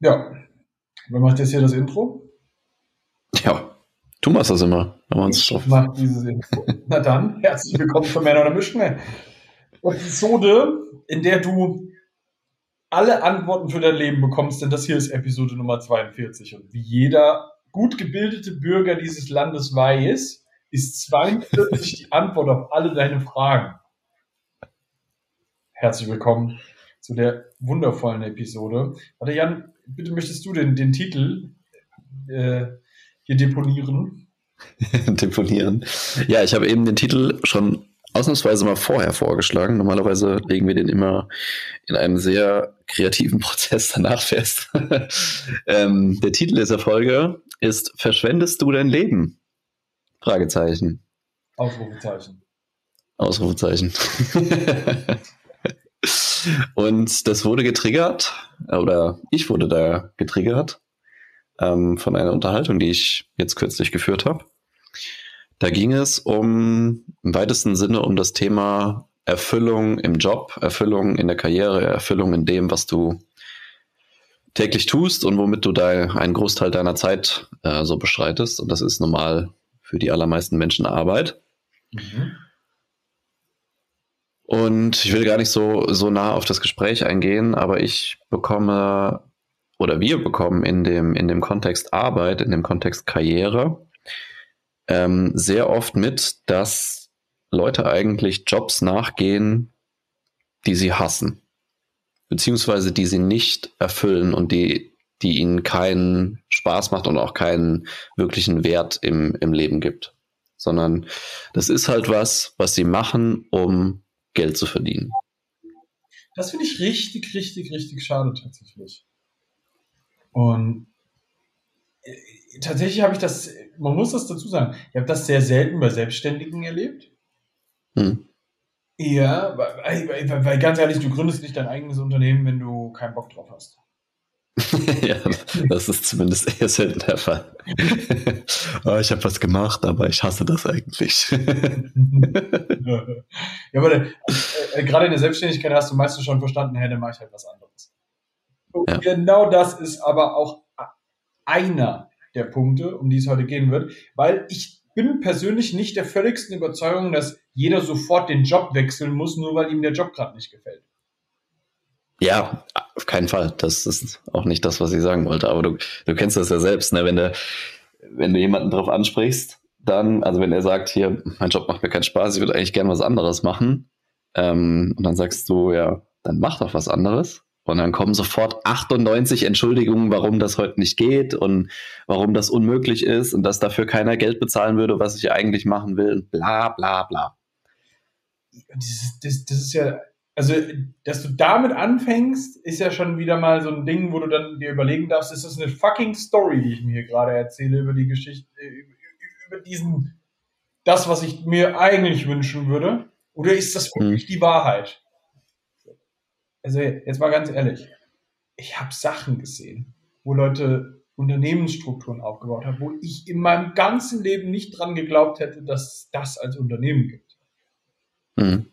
Ja. Wer macht jetzt hier das Intro? Ja, du machst das immer. Ich mach dieses Intro. Na dann, herzlich willkommen für Männer oder Mischne. Episode, in der du alle Antworten für dein Leben bekommst, denn das hier ist Episode Nummer 42. Und wie jeder gut gebildete Bürger dieses Landes weiß, ist 42 die Antwort auf alle deine Fragen. Herzlich willkommen zu der wundervollen Episode. Warte, Jan, bitte möchtest du den, den Titel äh, hier deponieren? deponieren. Ja, ich habe eben den Titel schon ausnahmsweise mal vorher vorgeschlagen. Normalerweise legen wir den immer in einem sehr kreativen Prozess danach fest. ähm, der Titel dieser Folge ist Verschwendest du dein Leben? Fragezeichen. Ausrufezeichen. Ausrufezeichen. Und das wurde getriggert, oder ich wurde da getriggert ähm, von einer Unterhaltung, die ich jetzt kürzlich geführt habe. Da ging es um im weitesten Sinne um das Thema Erfüllung im Job, Erfüllung in der Karriere, Erfüllung in dem, was du täglich tust und womit du da einen Großteil deiner Zeit äh, so beschreitest. Und das ist normal für die allermeisten Menschen Arbeit. Mhm. Und ich will gar nicht so, so nah auf das Gespräch eingehen, aber ich bekomme oder wir bekommen in dem, in dem Kontext Arbeit, in dem Kontext Karriere ähm, sehr oft mit, dass Leute eigentlich Jobs nachgehen, die sie hassen, beziehungsweise die sie nicht erfüllen und die, die ihnen keinen Spaß macht und auch keinen wirklichen Wert im, im Leben gibt. Sondern das ist halt was, was sie machen, um Geld zu verdienen. Das finde ich richtig, richtig, richtig schade tatsächlich. Und äh, tatsächlich habe ich das, man muss das dazu sagen, ich habe das sehr selten bei Selbstständigen erlebt. Hm. Ja, weil, weil, weil, ganz ehrlich, du gründest nicht dein eigenes Unternehmen, wenn du keinen Bock drauf hast. ja, das ist zumindest eher selten der Fall. oh, ich habe was gemacht, aber ich hasse das eigentlich. ja, aber äh, äh, gerade in der Selbstständigkeit hast du meistens schon verstanden, hey, dann mache ich halt was anderes. Und ja. genau das ist aber auch einer der Punkte, um die es heute gehen wird, weil ich bin persönlich nicht der völligsten Überzeugung, dass jeder sofort den Job wechseln muss, nur weil ihm der Job gerade nicht gefällt. Ja, auf keinen Fall. Das ist auch nicht das, was ich sagen wollte. Aber du, du kennst das ja selbst, ne? wenn, du, wenn du jemanden drauf ansprichst, dann, also wenn er sagt, hier, mein Job macht mir keinen Spaß, ich würde eigentlich gerne was anderes machen. Ähm, und dann sagst du, ja, dann mach doch was anderes. Und dann kommen sofort 98 Entschuldigungen, warum das heute nicht geht und warum das unmöglich ist und dass dafür keiner Geld bezahlen würde, was ich eigentlich machen will und bla bla bla. Das, das, das ist ja also, dass du damit anfängst, ist ja schon wieder mal so ein Ding, wo du dann dir überlegen darfst, ist das eine fucking Story, die ich mir hier gerade erzähle über die Geschichte, über diesen, das, was ich mir eigentlich wünschen würde? Oder ist das wirklich mhm. die Wahrheit? Also, jetzt mal ganz ehrlich. Ich habe Sachen gesehen, wo Leute Unternehmensstrukturen aufgebaut haben, wo ich in meinem ganzen Leben nicht dran geglaubt hätte, dass es das als Unternehmen gibt. Mhm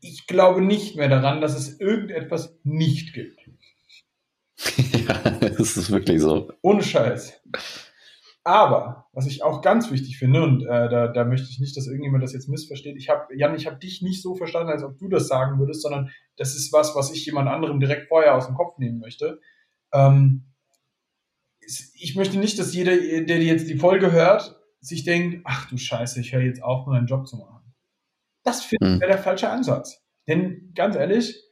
ich glaube nicht mehr daran, dass es irgendetwas nicht gibt. ja, das ist wirklich so. Ohne Scheiß. Aber, was ich auch ganz wichtig finde, und äh, da, da möchte ich nicht, dass irgendjemand das jetzt missversteht, ich habe, Jan, ich habe dich nicht so verstanden, als ob du das sagen würdest, sondern das ist was, was ich jemand anderem direkt vorher aus dem Kopf nehmen möchte. Ähm, ich möchte nicht, dass jeder, der jetzt die Folge hört, sich denkt, ach du Scheiße, ich höre jetzt auf, meinen Job zu machen. Das finde ich hm. wäre der falsche Ansatz. Denn ganz ehrlich,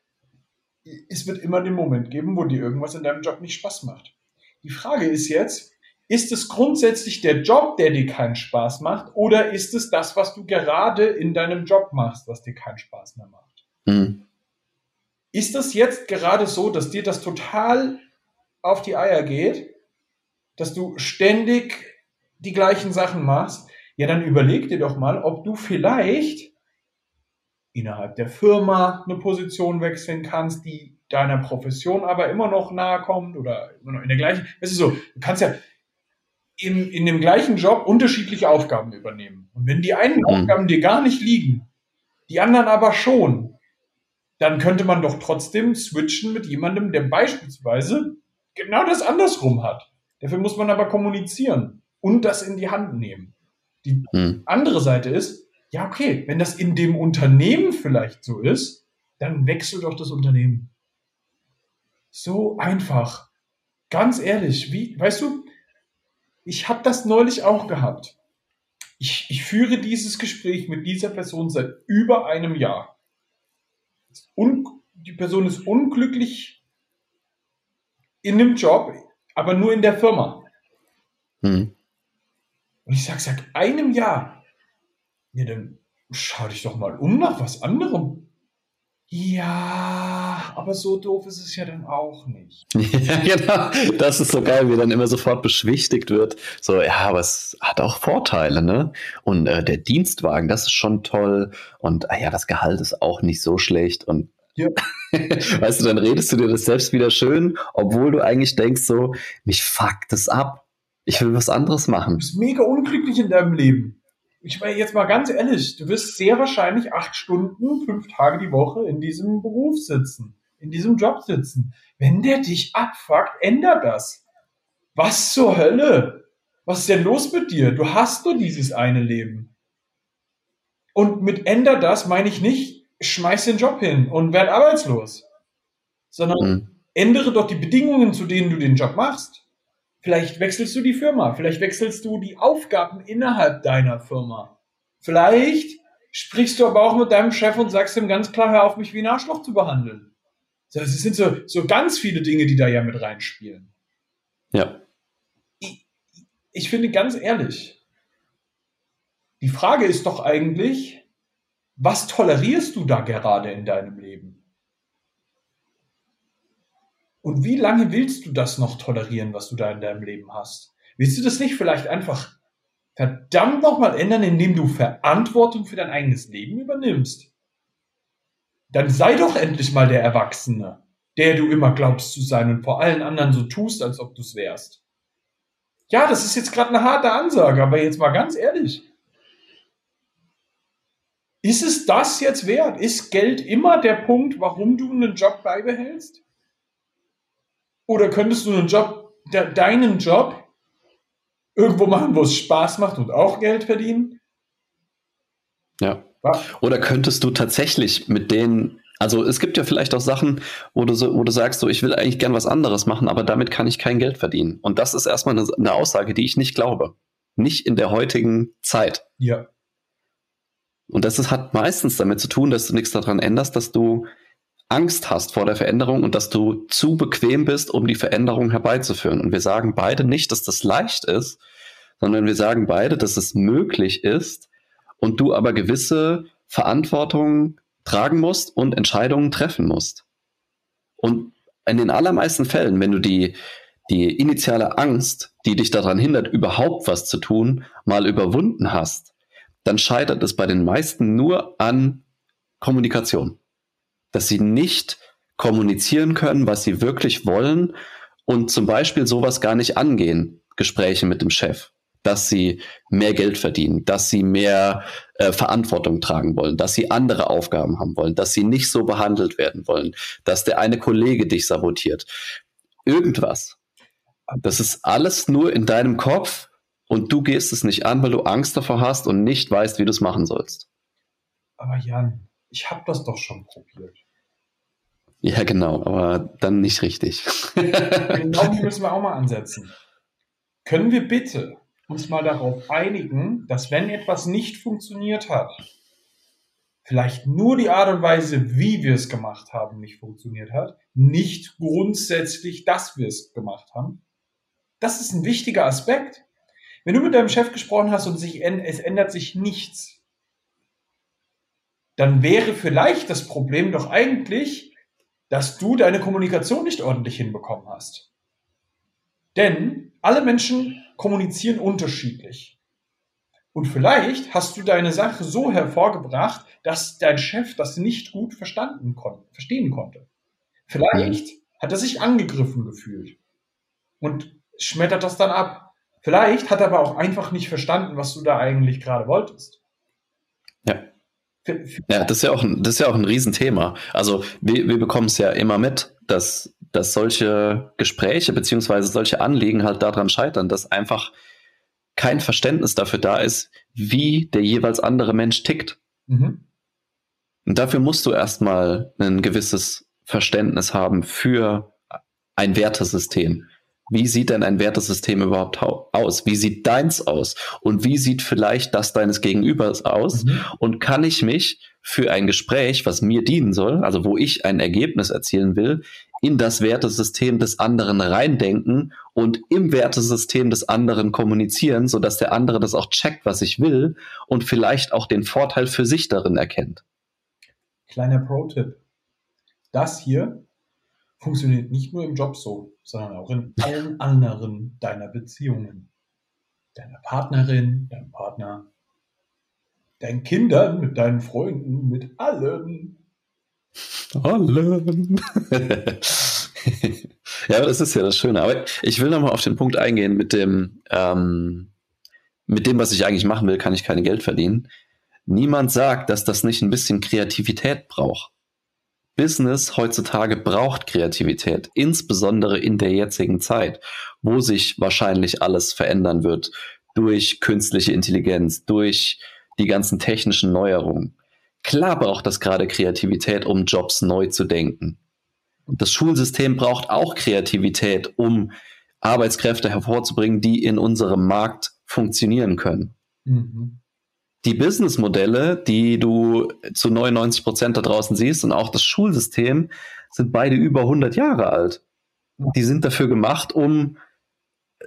es wird immer den Moment geben, wo dir irgendwas in deinem Job nicht Spaß macht. Die Frage ist jetzt, ist es grundsätzlich der Job, der dir keinen Spaß macht, oder ist es das, was du gerade in deinem Job machst, was dir keinen Spaß mehr macht? Mhm. Ist das jetzt gerade so, dass dir das total auf die Eier geht, dass du ständig die gleichen Sachen machst? Ja, dann überleg dir doch mal, ob du vielleicht innerhalb der Firma eine Position wechseln kannst, die deiner Profession aber immer noch nahe kommt oder immer noch in der gleichen. Es ist so, du kannst ja in, in dem gleichen Job unterschiedliche Aufgaben übernehmen. Und wenn die einen mhm. Aufgaben dir gar nicht liegen, die anderen aber schon, dann könnte man doch trotzdem switchen mit jemandem, der beispielsweise genau das andersrum hat. Dafür muss man aber kommunizieren und das in die Hand nehmen. Die hm. andere Seite ist, ja, okay, wenn das in dem Unternehmen vielleicht so ist, dann wechsel doch das Unternehmen. So einfach. Ganz ehrlich, wie, weißt du, ich habe das neulich auch gehabt. Ich, ich führe dieses Gespräch mit dieser Person seit über einem Jahr. Un die Person ist unglücklich in einem Job, aber nur in der Firma. Hm. Und ich sage, seit einem Jahr, ja, dann schau dich doch mal um nach was anderem. Ja, aber so doof ist es ja dann auch nicht. ja, genau. Das ist so geil, wie dann immer sofort beschwichtigt wird. So, ja, aber es hat auch Vorteile, ne? Und äh, der Dienstwagen, das ist schon toll. Und ah ja, das Gehalt ist auch nicht so schlecht. Und ja. weißt du, dann redest du dir das selbst wieder schön, obwohl du eigentlich denkst so, mich fuckt das ab. Ich will was anderes machen. Du bist mega unglücklich in deinem Leben ich meine jetzt mal ganz ehrlich, du wirst sehr wahrscheinlich acht Stunden, fünf Tage die Woche in diesem Beruf sitzen, in diesem Job sitzen. Wenn der dich abfuckt, ändert das. Was zur Hölle? Was ist denn los mit dir? Du hast nur dieses eine Leben. Und mit ändert das meine ich nicht, schmeiß den Job hin und werd arbeitslos. Sondern mhm. ändere doch die Bedingungen, zu denen du den Job machst. Vielleicht wechselst du die Firma, vielleicht wechselst du die Aufgaben innerhalb deiner Firma. Vielleicht sprichst du aber auch mit deinem Chef und sagst ihm ganz klar, hör auf, mich wie ein Arschloch zu behandeln. Das sind so, so ganz viele Dinge, die da ja mit reinspielen. Ja. Ich, ich finde ganz ehrlich, die Frage ist doch eigentlich, was tolerierst du da gerade in deinem Leben? Und wie lange willst du das noch tolerieren, was du da in deinem Leben hast? Willst du das nicht vielleicht einfach verdammt nochmal ändern, indem du Verantwortung für dein eigenes Leben übernimmst? Dann sei doch endlich mal der Erwachsene, der du immer glaubst zu sein und vor allen anderen so tust, als ob du es wärst. Ja, das ist jetzt gerade eine harte Ansage, aber jetzt mal ganz ehrlich. Ist es das jetzt wert? Ist Geld immer der Punkt, warum du einen Job beibehältst? Oder könntest du einen Job, de, deinen Job irgendwo machen, wo es Spaß macht und auch Geld verdienen? Ja. Oder könntest du tatsächlich mit denen, also es gibt ja vielleicht auch Sachen, wo du, so, wo du sagst, so, ich will eigentlich gern was anderes machen, aber damit kann ich kein Geld verdienen. Und das ist erstmal eine, eine Aussage, die ich nicht glaube. Nicht in der heutigen Zeit. Ja. Und das ist, hat meistens damit zu tun, dass du nichts daran änderst, dass du Angst hast vor der Veränderung und dass du zu bequem bist, um die Veränderung herbeizuführen. Und wir sagen beide nicht, dass das leicht ist, sondern wir sagen beide, dass es möglich ist und du aber gewisse Verantwortung tragen musst und Entscheidungen treffen musst. Und in den allermeisten Fällen, wenn du die, die initiale Angst, die dich daran hindert, überhaupt was zu tun, mal überwunden hast, dann scheitert es bei den meisten nur an Kommunikation dass sie nicht kommunizieren können, was sie wirklich wollen und zum Beispiel sowas gar nicht angehen, Gespräche mit dem Chef, dass sie mehr Geld verdienen, dass sie mehr äh, Verantwortung tragen wollen, dass sie andere Aufgaben haben wollen, dass sie nicht so behandelt werden wollen, dass der eine Kollege dich sabotiert. Irgendwas. Das ist alles nur in deinem Kopf und du gehst es nicht an, weil du Angst davor hast und nicht weißt, wie du es machen sollst. Aber Jan, ich habe das doch schon probiert. Ja, genau, aber dann nicht richtig. genau die müssen wir auch mal ansetzen. Können wir bitte uns mal darauf einigen, dass wenn etwas nicht funktioniert hat, vielleicht nur die Art und Weise, wie wir es gemacht haben, nicht funktioniert hat, nicht grundsätzlich, dass wir es gemacht haben. Das ist ein wichtiger Aspekt. Wenn du mit deinem Chef gesprochen hast und sich, es ändert sich nichts, dann wäre vielleicht das Problem doch eigentlich, dass du deine Kommunikation nicht ordentlich hinbekommen hast. Denn alle Menschen kommunizieren unterschiedlich. Und vielleicht hast du deine Sache so hervorgebracht, dass dein Chef das nicht gut verstanden kon verstehen konnte. Vielleicht hat er sich angegriffen gefühlt und schmettert das dann ab. Vielleicht hat er aber auch einfach nicht verstanden, was du da eigentlich gerade wolltest. Ja. Ja, das ist ja auch ein, das ist ja auch ein Riesenthema. Also wir, wir bekommen es ja immer mit, dass dass solche Gespräche beziehungsweise solche Anliegen halt daran scheitern, dass einfach kein Verständnis dafür da ist, wie der jeweils andere Mensch tickt. Mhm. Und dafür musst du erstmal ein gewisses Verständnis haben für ein Wertesystem. Wie sieht denn ein Wertesystem überhaupt aus? Wie sieht deins aus? Und wie sieht vielleicht das deines Gegenübers aus? Mhm. Und kann ich mich für ein Gespräch, was mir dienen soll, also wo ich ein Ergebnis erzielen will, in das Wertesystem des anderen reindenken und im Wertesystem des anderen kommunizieren, sodass der andere das auch checkt, was ich will und vielleicht auch den Vorteil für sich darin erkennt. Kleiner Pro-Tipp. Das hier funktioniert nicht nur im Job so, sondern auch in allen anderen deiner Beziehungen. Deiner Partnerin, deinem Partner, deinen Kindern, mit deinen Freunden, mit allen. Allen. ja, das ist ja das Schöne. Aber ich will nochmal auf den Punkt eingehen mit dem, ähm, mit dem, was ich eigentlich machen will, kann ich kein Geld verdienen. Niemand sagt, dass das nicht ein bisschen Kreativität braucht. Business heutzutage braucht Kreativität, insbesondere in der jetzigen Zeit, wo sich wahrscheinlich alles verändern wird durch künstliche Intelligenz, durch die ganzen technischen Neuerungen. Klar braucht das gerade Kreativität, um Jobs neu zu denken. Das Schulsystem braucht auch Kreativität, um Arbeitskräfte hervorzubringen, die in unserem Markt funktionieren können. Mhm die Businessmodelle, die du zu 99 Prozent da draußen siehst und auch das Schulsystem, sind beide über 100 Jahre alt. Die sind dafür gemacht, um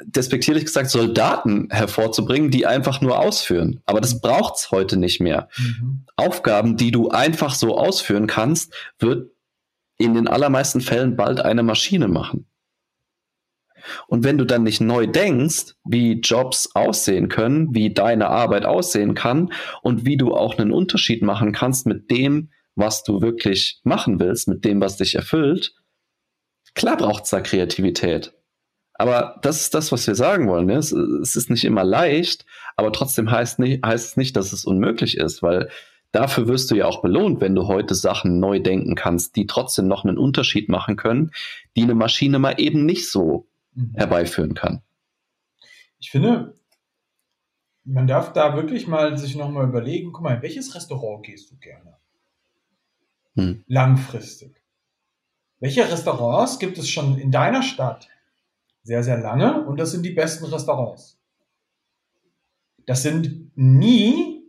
despektierlich gesagt Soldaten hervorzubringen, die einfach nur ausführen. Aber das braucht's heute nicht mehr. Mhm. Aufgaben, die du einfach so ausführen kannst, wird in den allermeisten Fällen bald eine Maschine machen. Und wenn du dann nicht neu denkst, wie Jobs aussehen können, wie deine Arbeit aussehen kann und wie du auch einen Unterschied machen kannst mit dem, was du wirklich machen willst, mit dem, was dich erfüllt, klar braucht es da Kreativität. Aber das ist das, was wir sagen wollen. Ne? Es, ist nicht immer leicht, aber trotzdem heißt, nicht, heißt es nicht, dass es unmöglich ist, weil dafür wirst du ja auch belohnt, wenn du heute Sachen neu denken kannst, die trotzdem noch einen Unterschied machen können, die eine Maschine mal eben nicht so mhm. herbeiführen kann. Ich finde, man darf da wirklich mal sich nochmal überlegen, guck mal, in welches Restaurant gehst du gerne? Hm. Langfristig. Welche Restaurants gibt es schon in deiner Stadt? Sehr, sehr lange und das sind die besten Restaurants. Das sind nie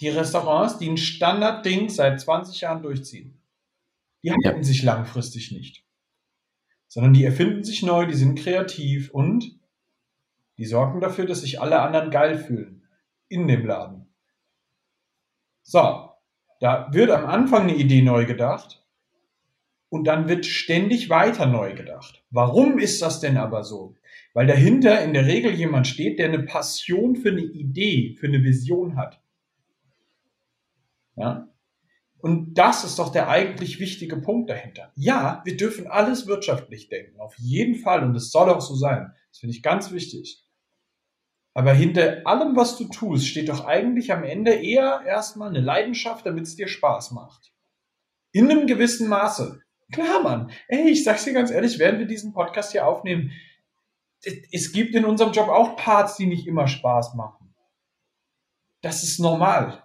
die Restaurants, die ein Standardding seit 20 Jahren durchziehen. Die halten ja. sich langfristig nicht sondern die erfinden sich neu, die sind kreativ und die sorgen dafür, dass sich alle anderen geil fühlen in dem Laden. So, da wird am Anfang eine Idee neu gedacht und dann wird ständig weiter neu gedacht. Warum ist das denn aber so? Weil dahinter in der Regel jemand steht, der eine Passion für eine Idee, für eine Vision hat. Ja? Und das ist doch der eigentlich wichtige Punkt dahinter. Ja, wir dürfen alles wirtschaftlich denken, auf jeden Fall. Und es soll auch so sein. Das finde ich ganz wichtig. Aber hinter allem, was du tust, steht doch eigentlich am Ende eher erstmal eine Leidenschaft, damit es dir Spaß macht. In einem gewissen Maße. Klar, Mann. Ey, ich sag's dir ganz ehrlich, während wir diesen Podcast hier aufnehmen, es gibt in unserem Job auch Parts, die nicht immer Spaß machen. Das ist normal.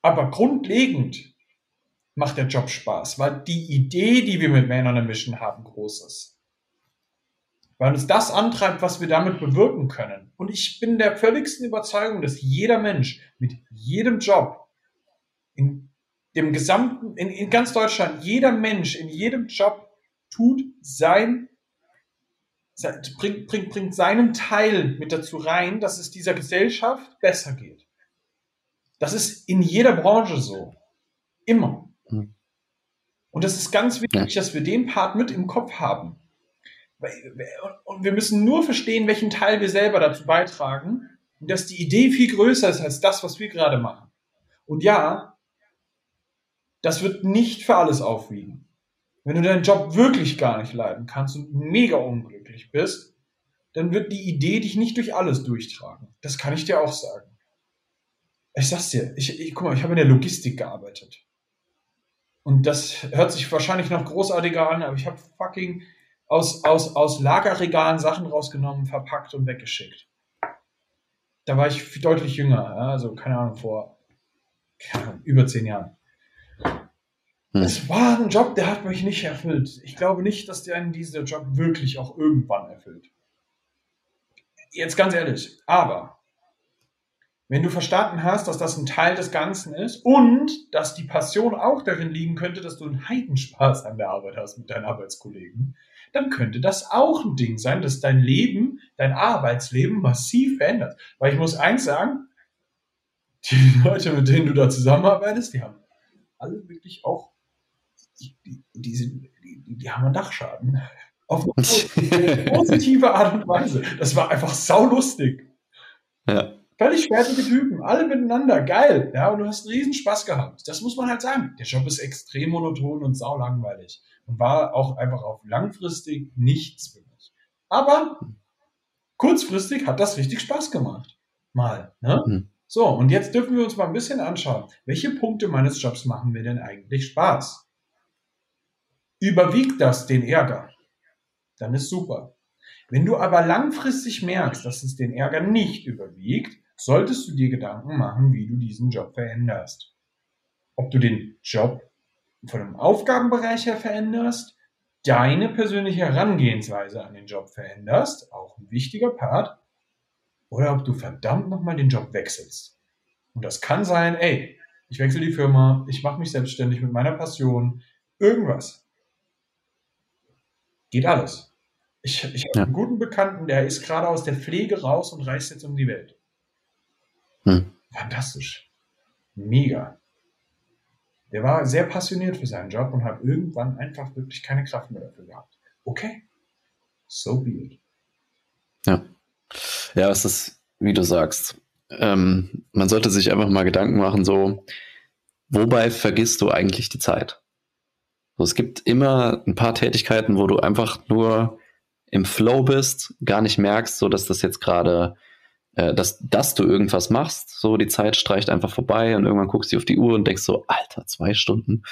Aber grundlegend macht der Job Spaß, weil die Idee, die wir mit Männern in Mission haben, groß ist. Weil uns das antreibt, was wir damit bewirken können. Und ich bin der völligsten Überzeugung, dass jeder Mensch mit jedem Job in dem gesamten, in, in ganz Deutschland, jeder Mensch in jedem Job tut sein, bringt, bringt, bringt seinen Teil mit dazu rein, dass es dieser Gesellschaft besser geht. Das ist in jeder Branche so. Immer. Und das ist ganz wichtig, ja. dass wir den Part mit im Kopf haben. Und wir müssen nur verstehen, welchen Teil wir selber dazu beitragen und dass die Idee viel größer ist als das, was wir gerade machen. Und ja, das wird nicht für alles aufwiegen. Wenn du deinen Job wirklich gar nicht leiden kannst und mega unglücklich bist, dann wird die Idee dich nicht durch alles durchtragen. Das kann ich dir auch sagen. Ich sag's dir, ich, ich guck mal, ich habe in der Logistik gearbeitet. Und das hört sich wahrscheinlich noch großartiger an, aber ich habe fucking aus, aus, aus Lagerregalen Sachen rausgenommen, verpackt und weggeschickt. Da war ich deutlich jünger, also keine Ahnung, vor Ahnung, über zehn Jahren. Hm. Es war ein Job, der hat mich nicht erfüllt. Ich glaube nicht, dass der einen dieser Job wirklich auch irgendwann erfüllt. Jetzt ganz ehrlich, aber wenn du verstanden hast, dass das ein Teil des Ganzen ist und dass die Passion auch darin liegen könnte, dass du einen Heidenspaß an der Arbeit hast mit deinen Arbeitskollegen, dann könnte das auch ein Ding sein, dass dein Leben, dein Arbeitsleben massiv verändert. Weil ich muss eins sagen, die Leute, mit denen du da zusammenarbeitest, die haben alle wirklich auch, die, die, die, die haben einen Dachschaden. Auf eine positive Art und Weise. Das war einfach saulustig. Ja. Völlig fertige Typen, alle miteinander, geil. Ja, und du hast einen riesen Spaß gehabt. Das muss man halt sagen. Der Job ist extrem monoton und saulangweilig. Und war auch einfach auf langfristig nichts für mich. Aber kurzfristig hat das richtig Spaß gemacht. Mal, ne? Mhm. So, und jetzt dürfen wir uns mal ein bisschen anschauen, welche Punkte meines Jobs machen mir denn eigentlich Spaß? Überwiegt das den Ärger? Dann ist super. Wenn du aber langfristig merkst, dass es den Ärger nicht überwiegt, solltest du dir Gedanken machen, wie du diesen Job veränderst. Ob du den Job von dem Aufgabenbereich her veränderst, deine persönliche Herangehensweise an den Job veränderst, auch ein wichtiger Part, oder ob du verdammt nochmal den Job wechselst. Und das kann sein, ey, ich wechsle die Firma, ich mache mich selbstständig mit meiner Passion, irgendwas. Geht alles. Ich, ich habe ja. einen guten Bekannten, der ist gerade aus der Pflege raus und reist jetzt um die Welt. Hm. Fantastisch. Mega. Der war sehr passioniert für seinen Job und hat irgendwann einfach wirklich keine Kraft mehr dafür gehabt. Okay. So be it. Ja. Ja, es ist, wie du sagst. Ähm, man sollte sich einfach mal Gedanken machen, so, wobei vergisst du eigentlich die Zeit? So, es gibt immer ein paar Tätigkeiten, wo du einfach nur im Flow bist, gar nicht merkst, so dass das jetzt gerade äh, dass, dass du irgendwas machst, so die Zeit streicht einfach vorbei und irgendwann guckst du auf die Uhr und denkst so, Alter, zwei Stunden.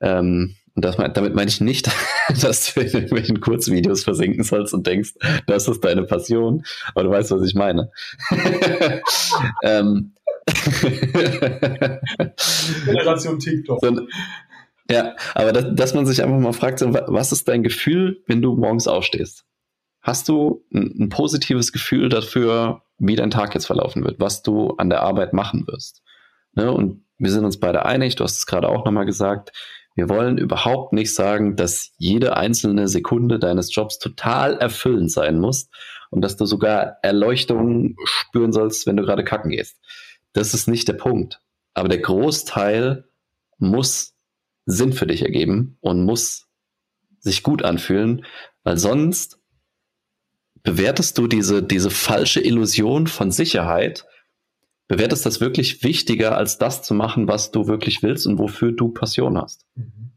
Ähm, und das, damit meine ich nicht, dass du in irgendwelchen Kurzvideos versinken sollst und denkst, das ist deine Passion, aber du weißt, was ich meine. ähm, Generation TikTok. So, ja, aber das, dass man sich einfach mal fragt, was ist dein Gefühl, wenn du morgens aufstehst? Hast du ein, ein positives Gefühl dafür, wie dein Tag jetzt verlaufen wird, was du an der Arbeit machen wirst. Ne? Und wir sind uns beide einig, du hast es gerade auch nochmal gesagt, wir wollen überhaupt nicht sagen, dass jede einzelne Sekunde deines Jobs total erfüllend sein muss und dass du sogar Erleuchtung spüren sollst, wenn du gerade kacken gehst. Das ist nicht der Punkt. Aber der Großteil muss Sinn für dich ergeben und muss sich gut anfühlen, weil sonst bewertest du diese, diese falsche Illusion von Sicherheit, bewertest das wirklich wichtiger, als das zu machen, was du wirklich willst und wofür du Passion hast. Mhm.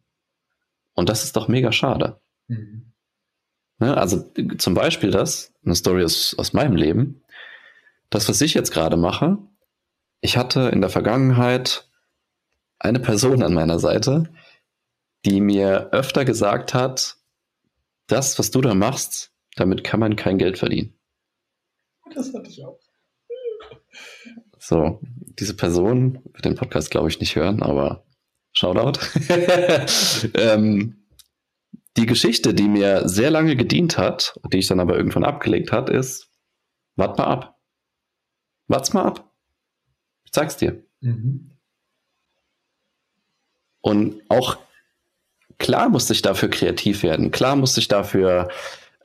Und das ist doch mega schade. Mhm. Ja, also zum Beispiel das, eine Story aus, aus meinem Leben, das, was ich jetzt gerade mache, ich hatte in der Vergangenheit eine Person an meiner Seite, die mir öfter gesagt hat, das, was du da machst, damit kann man kein Geld verdienen. Das hatte ich auch. So, diese Person wird den Podcast, glaube ich, nicht hören, aber Shoutout. ähm, die Geschichte, die mir sehr lange gedient hat, die ich dann aber irgendwann abgelegt hat, ist, wart mal ab. Wart's mal ab. Ich sag's dir. Mhm. Und auch klar musste ich dafür kreativ werden. Klar musste ich dafür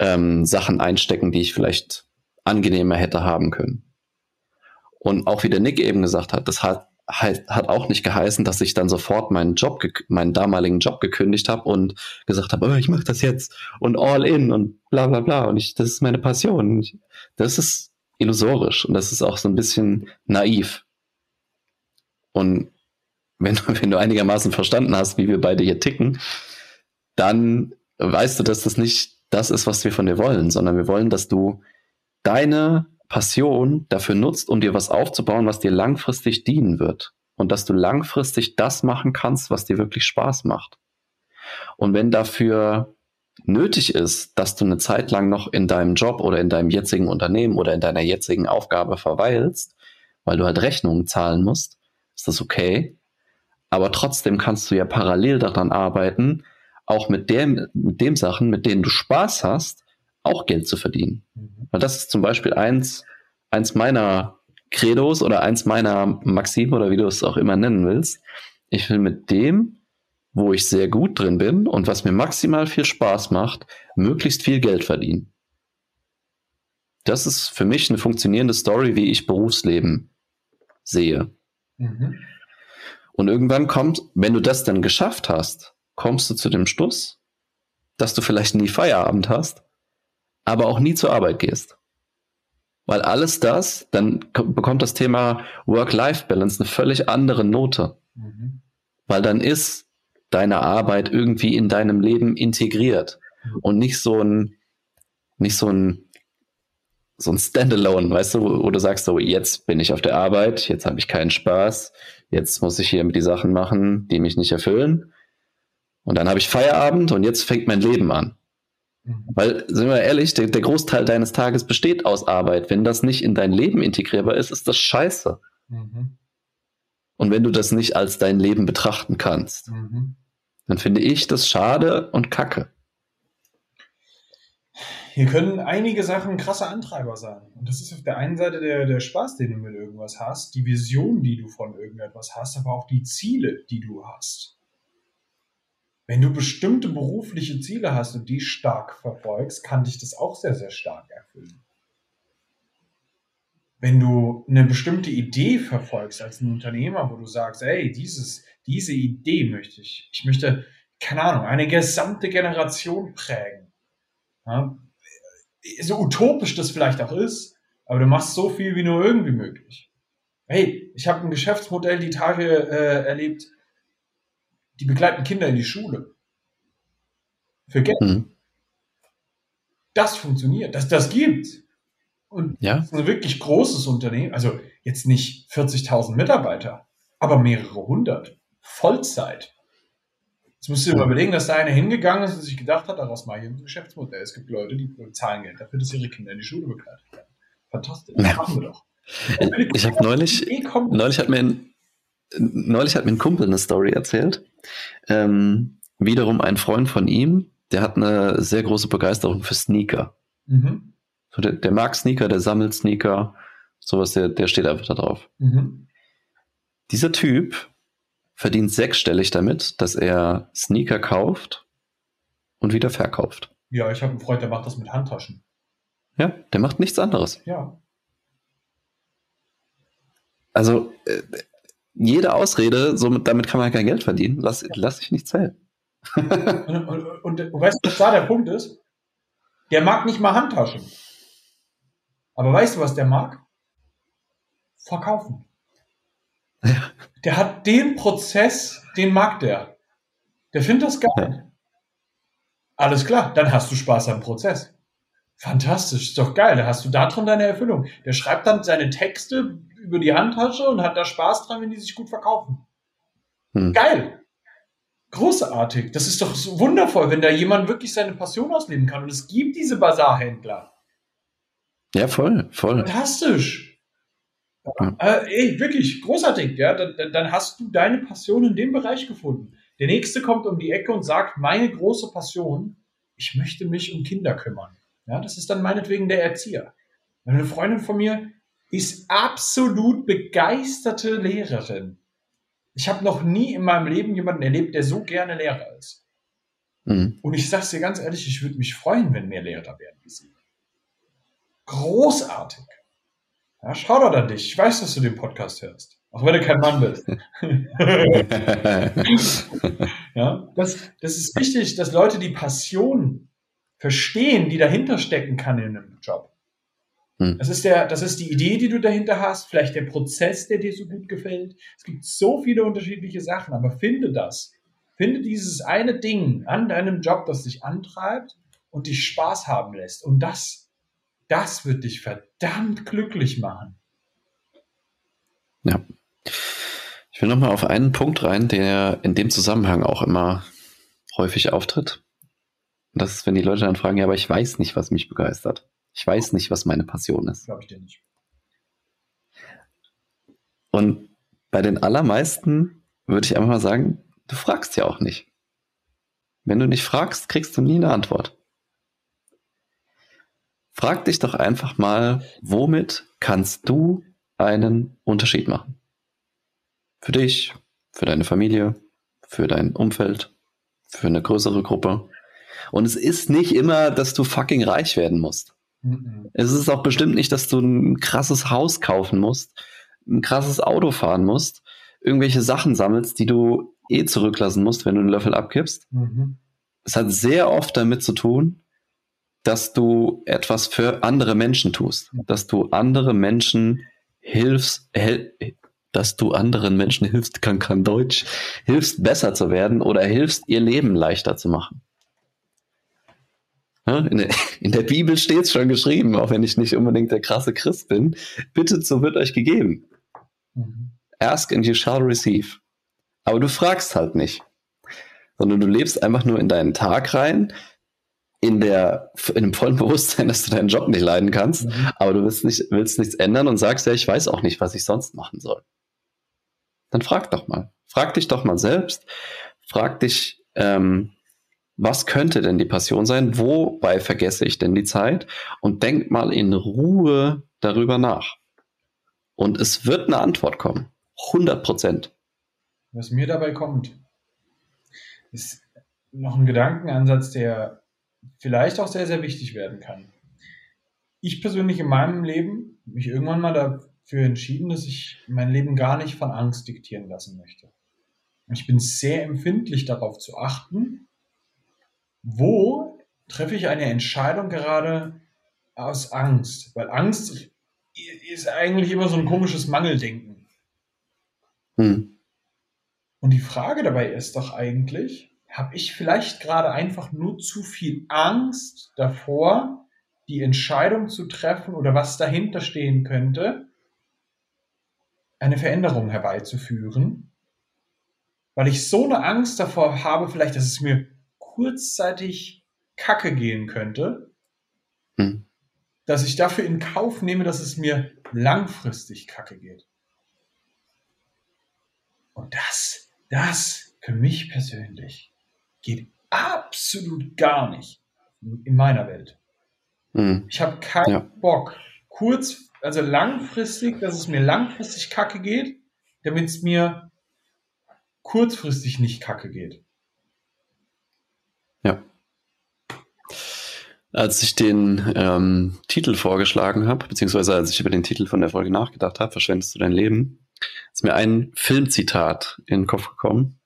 ähm, Sachen einstecken, die ich vielleicht angenehmer hätte haben können. Und auch wie der Nick eben gesagt hat, das hat, halt, hat auch nicht geheißen, dass ich dann sofort meinen Job, meinen damaligen Job gekündigt habe und gesagt habe, oh, ich mache das jetzt und all in und bla bla bla und ich, das ist meine Passion. Ich, das ist illusorisch und das ist auch so ein bisschen naiv. Und wenn, wenn du einigermaßen verstanden hast, wie wir beide hier ticken, dann weißt du, dass das nicht das ist, was wir von dir wollen, sondern wir wollen, dass du deine Passion dafür nutzt, um dir was aufzubauen, was dir langfristig dienen wird. Und dass du langfristig das machen kannst, was dir wirklich Spaß macht. Und wenn dafür nötig ist, dass du eine Zeit lang noch in deinem Job oder in deinem jetzigen Unternehmen oder in deiner jetzigen Aufgabe verweilst, weil du halt Rechnungen zahlen musst, ist das okay. Aber trotzdem kannst du ja parallel daran arbeiten, auch mit dem, mit dem Sachen, mit denen du Spaß hast, auch Geld zu verdienen. Mhm. Weil das ist zum Beispiel eins, eins meiner Credos oder eins meiner Maximen oder wie du es auch immer nennen willst. Ich will mit dem, wo ich sehr gut drin bin und was mir maximal viel Spaß macht, möglichst viel Geld verdienen. Das ist für mich eine funktionierende Story, wie ich Berufsleben sehe. Mhm. Und irgendwann kommt, wenn du das dann geschafft hast, kommst du zu dem Schluss, dass du vielleicht nie Feierabend hast, aber auch nie zur Arbeit gehst. Weil alles das, dann bekommt das Thema Work-Life-Balance eine völlig andere Note. Mhm. Weil dann ist deine Arbeit irgendwie in deinem Leben integriert und nicht so ein, nicht so ein, so ein Standalone, weißt du, wo, wo du sagst, so, jetzt bin ich auf der Arbeit, jetzt habe ich keinen Spaß, jetzt muss ich hier mit die Sachen machen, die mich nicht erfüllen. Und dann habe ich Feierabend und jetzt fängt mein Leben an. Mhm. Weil, sind wir ehrlich, der, der, Großteil deines Tages besteht aus Arbeit. Wenn das nicht in dein Leben integrierbar ist, ist das scheiße. Mhm. Und wenn du das nicht als dein Leben betrachten kannst, mhm. dann finde ich das schade und kacke. Hier können einige Sachen krasse Antreiber sein. Und das ist auf der einen Seite der, der Spaß, den du mit irgendwas hast, die Vision, die du von irgendetwas hast, aber auch die Ziele, die du hast. Wenn du bestimmte berufliche Ziele hast und die stark verfolgst, kann dich das auch sehr, sehr stark erfüllen. Wenn du eine bestimmte Idee verfolgst als ein Unternehmer, wo du sagst, hey, dieses, diese Idee möchte ich, ich möchte, keine Ahnung, eine gesamte Generation prägen. Ja, so utopisch das vielleicht auch ist, aber du machst so viel wie nur irgendwie möglich. Hey, ich habe ein Geschäftsmodell die Tage äh, erlebt, die begleiten Kinder in die Schule. Für Geld. Mhm. Das funktioniert, das, das gibt. Und ja. das ist ein wirklich großes Unternehmen, also jetzt nicht 40.000 Mitarbeiter, aber mehrere hundert. Vollzeit. Jetzt musst du dir mal überlegen, dass da einer hingegangen ist und sich gedacht hat, daraus mache ich ein Geschäftsmodell. Es gibt Leute, die bezahlen Geld dafür, dass ihre Kinder in die Schule begleitet werden. Fantastisch. Das machen wir doch. Ich habe neulich, neulich hat mir ein, neulich hat mir ein Kumpel eine Story erzählt. Ähm, wiederum ein Freund von ihm, der hat eine sehr große Begeisterung für Sneaker. Mhm. So, der, der, mag Sneaker, der sammelt Sneaker, sowas, der, der steht einfach da drauf. Mhm. Dieser Typ verdient sechsstellig damit, dass er Sneaker kauft und wieder verkauft. Ja, ich habe einen Freund, der macht das mit Handtaschen. Ja, der macht nichts anderes. Ja. Also, äh, jede Ausrede, so damit kann man kein Geld verdienen, lass, lass ich nicht zählen. und, und, und, und weißt du, was da der Punkt ist? Der mag nicht mal Handtaschen. Aber weißt du, was der mag? Verkaufen. Ja. Der hat den Prozess, den mag der. Der findet das geil. Ja. Alles klar, dann hast du Spaß am Prozess. Fantastisch, ist doch geil. Da hast du da drin deine Erfüllung. Der schreibt dann seine Texte über die Handtasche und hat da Spaß dran, wenn die sich gut verkaufen. Hm. Geil. Großartig. Das ist doch so wundervoll, wenn da jemand wirklich seine Passion ausleben kann. Und es gibt diese Bazarhändler. Ja, voll, voll. Fantastisch. Ja. Äh, ey, wirklich, großartig. Ja, dann, dann hast du deine Passion in dem Bereich gefunden. Der nächste kommt um die Ecke und sagt, meine große Passion, ich möchte mich um Kinder kümmern. Ja, das ist dann meinetwegen der Erzieher. Eine Freundin von mir ist absolut begeisterte Lehrerin. Ich habe noch nie in meinem Leben jemanden erlebt, der so gerne Lehrer ist. Mhm. Und ich sage dir ganz ehrlich, ich würde mich freuen, wenn mehr Lehrer werden wie sie. Großartig. Ja, schau doch an dich. Ich weiß, dass du den Podcast hörst. Auch wenn du kein Mann bist. ja, das, das ist wichtig, dass Leute die Passion verstehen, die dahinter stecken kann in einem Job. Hm. Das, ist der, das ist die Idee, die du dahinter hast, vielleicht der Prozess, der dir so gut gefällt. Es gibt so viele unterschiedliche Sachen, aber finde das. Finde dieses eine Ding an deinem Job, das dich antreibt und dich Spaß haben lässt. Und das, das wird dich verdammt glücklich machen. Ja. Ich will nochmal auf einen Punkt rein, der in dem Zusammenhang auch immer häufig auftritt. Und das ist, wenn die Leute dann fragen, ja, aber ich weiß nicht, was mich begeistert. Ich weiß nicht, was meine Passion ist. Glaube ich dir nicht. Und bei den allermeisten würde ich einfach mal sagen, du fragst ja auch nicht. Wenn du nicht fragst, kriegst du nie eine Antwort. Frag dich doch einfach mal, womit kannst du einen Unterschied machen? Für dich, für deine Familie, für dein Umfeld, für eine größere Gruppe. Und es ist nicht immer, dass du fucking reich werden musst. Mhm. Es ist auch bestimmt nicht, dass du ein krasses Haus kaufen musst, ein krasses Auto fahren musst, irgendwelche Sachen sammelst, die du eh zurücklassen musst, wenn du einen Löffel abkippst. Mhm. Es hat sehr oft damit zu tun, dass du etwas für andere Menschen tust, dass du andere Menschen hilfst, dass du anderen Menschen hilfst, kann kein Deutsch, hilfst besser zu werden oder hilfst ihr Leben leichter zu machen. In der, in der Bibel steht es schon geschrieben, auch wenn ich nicht unbedingt der krasse Christ bin. Bittet, so wird euch gegeben. Mhm. Ask and you shall receive. Aber du fragst halt nicht, sondern du lebst einfach nur in deinen Tag rein, in der in dem vollen Bewusstsein, dass du deinen Job nicht leiden kannst, mhm. aber du willst, nicht, willst nichts ändern und sagst ja, ich weiß auch nicht, was ich sonst machen soll. Dann frag doch mal. Frag dich doch mal selbst. Frag dich, ähm, was könnte denn die Passion sein? Wobei vergesse ich denn die Zeit? Und denk mal in Ruhe darüber nach. Und es wird eine Antwort kommen. 100 Prozent. Was mir dabei kommt, ist noch ein Gedankenansatz, der vielleicht auch sehr, sehr wichtig werden kann. Ich persönlich in meinem Leben mich irgendwann mal dafür entschieden, dass ich mein Leben gar nicht von Angst diktieren lassen möchte. Ich bin sehr empfindlich darauf zu achten, wo treffe ich eine Entscheidung gerade aus Angst? Weil Angst ist eigentlich immer so ein komisches Mangeldenken. Hm. Und die Frage dabei ist doch eigentlich, habe ich vielleicht gerade einfach nur zu viel Angst davor, die Entscheidung zu treffen oder was dahinter stehen könnte, eine Veränderung herbeizuführen, weil ich so eine Angst davor habe, vielleicht, dass es mir kurzzeitig kacke gehen könnte, hm. dass ich dafür in Kauf nehme, dass es mir langfristig kacke geht. Und das, das für mich persönlich geht absolut gar nicht in meiner Welt. Hm. Ich habe keinen ja. Bock, kurz, also langfristig, dass es mir langfristig kacke geht, damit es mir kurzfristig nicht kacke geht. Als ich den ähm, Titel vorgeschlagen habe, beziehungsweise als ich über den Titel von der Folge nachgedacht habe, verschwendest du dein Leben, ist mir ein Filmzitat in den Kopf gekommen.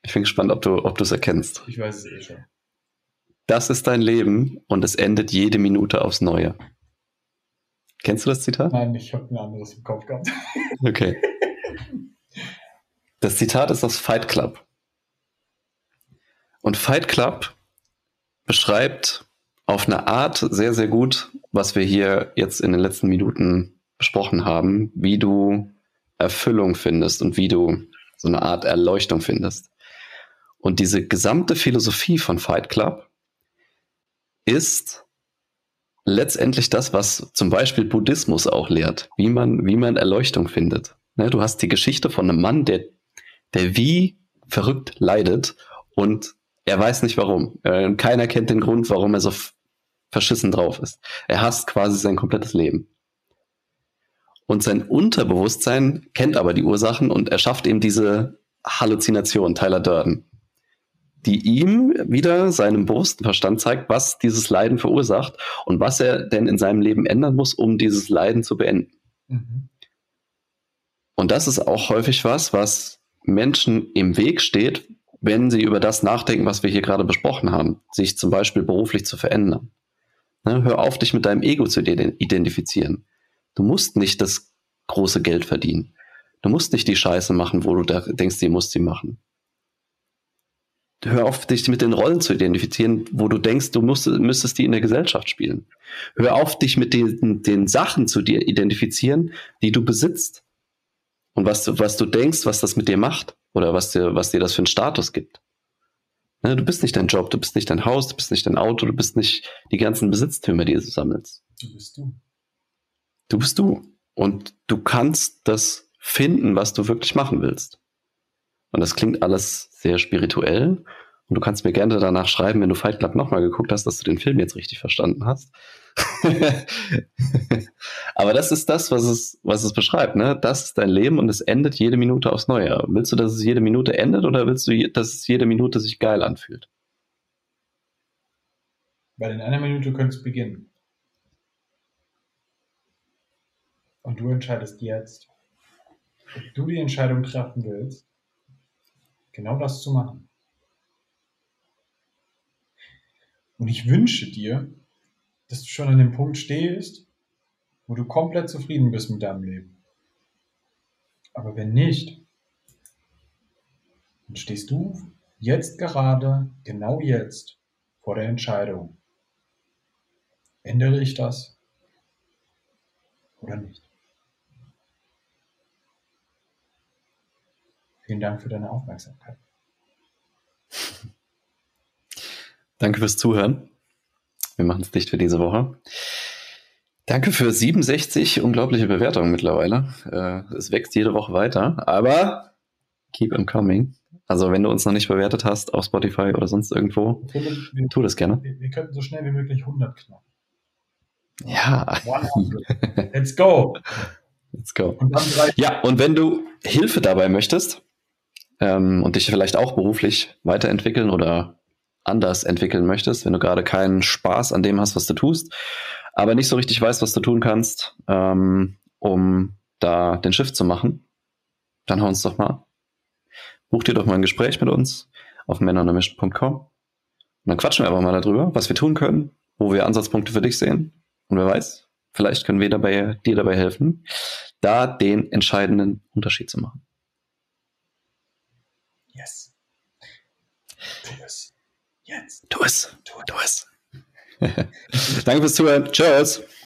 Ich bin gespannt, ob du, ob du es erkennst. Ich weiß es eh schon. Das ist dein Leben und es endet jede Minute aufs Neue. Kennst du das Zitat? Nein, ich habe ein anderes im Kopf gehabt. Okay. Das Zitat ist aus Fight Club. Und Fight Club beschreibt auf eine Art sehr, sehr gut, was wir hier jetzt in den letzten Minuten besprochen haben, wie du Erfüllung findest und wie du so eine Art Erleuchtung findest. Und diese gesamte Philosophie von Fight Club ist letztendlich das, was zum Beispiel Buddhismus auch lehrt, wie man, wie man Erleuchtung findet. Ne, du hast die Geschichte von einem Mann, der, der wie verrückt leidet und er weiß nicht warum. Äh, keiner kennt den Grund, warum er so verschissen drauf ist. Er hasst quasi sein komplettes Leben. Und sein Unterbewusstsein kennt aber die Ursachen und erschafft eben diese Halluzination, Tyler Durden die ihm wieder seinem bewussten Verstand zeigt, was dieses Leiden verursacht und was er denn in seinem Leben ändern muss, um dieses Leiden zu beenden. Mhm. Und das ist auch häufig was, was Menschen im Weg steht, wenn sie über das nachdenken, was wir hier gerade besprochen haben, sich zum Beispiel beruflich zu verändern. Ne, hör auf, dich mit deinem Ego zu identifizieren. Du musst nicht das große Geld verdienen. Du musst nicht die Scheiße machen, wo du denkst, die musst sie machen hör auf, dich mit den Rollen zu identifizieren, wo du denkst, du musst, müsstest die in der Gesellschaft spielen. Hör auf, dich mit den, den Sachen zu dir identifizieren, die du besitzt. Und was du, was du denkst, was das mit dir macht. Oder was dir, was dir das für einen Status gibt. Ne, du bist nicht dein Job, du bist nicht dein Haus, du bist nicht dein Auto, du bist nicht die ganzen Besitztümer, die du sammelst. Du bist du. Du bist du. Und du kannst das finden, was du wirklich machen willst. Und das klingt alles sehr spirituell. Und du kannst mir gerne danach schreiben, wenn du Fight Club nochmal geguckt hast, dass du den Film jetzt richtig verstanden hast. Aber das ist das, was es, was es beschreibt. Ne? Das ist dein Leben und es endet jede Minute aufs Neue. Willst du, dass es jede Minute endet oder willst du, dass es jede Minute sich geil anfühlt? Weil in einer Minute könnte es beginnen. Und du entscheidest jetzt, ob du die Entscheidung treffen willst, genau das zu machen. Und ich wünsche dir, dass du schon an dem Punkt stehst, wo du komplett zufrieden bist mit deinem Leben. Aber wenn nicht, dann stehst du jetzt gerade, genau jetzt, vor der Entscheidung. Ändere ich das oder nicht? Vielen Dank für deine Aufmerksamkeit. Danke fürs Zuhören. Wir machen es dicht für diese Woche. Danke für 67 unglaubliche Bewertungen mittlerweile. Äh, es wächst jede Woche weiter, aber keep them coming. Also wenn du uns noch nicht bewertet hast auf Spotify oder sonst irgendwo, wir, tu das gerne. Wir, wir, könnten so schnell wie möglich 100 knacken. Ja. 100. Let's go. Let's go. Und ja, und wenn du Hilfe dabei möchtest ähm, und dich vielleicht auch beruflich weiterentwickeln oder anders entwickeln möchtest, wenn du gerade keinen Spaß an dem hast, was du tust, aber nicht so richtig weißt, was du tun kannst, ähm, um da den Shift zu machen, dann hau uns doch mal. Buch dir doch mal ein Gespräch mit uns auf männernermission.com und dann quatschen wir einfach mal darüber, was wir tun können, wo wir Ansatzpunkte für dich sehen und wer weiß, vielleicht können wir dabei, dir dabei helfen, da den entscheidenden Unterschied zu machen. Yes. Jetzt. Tu es. Tu es. Danke fürs Zuhören. Tschüss.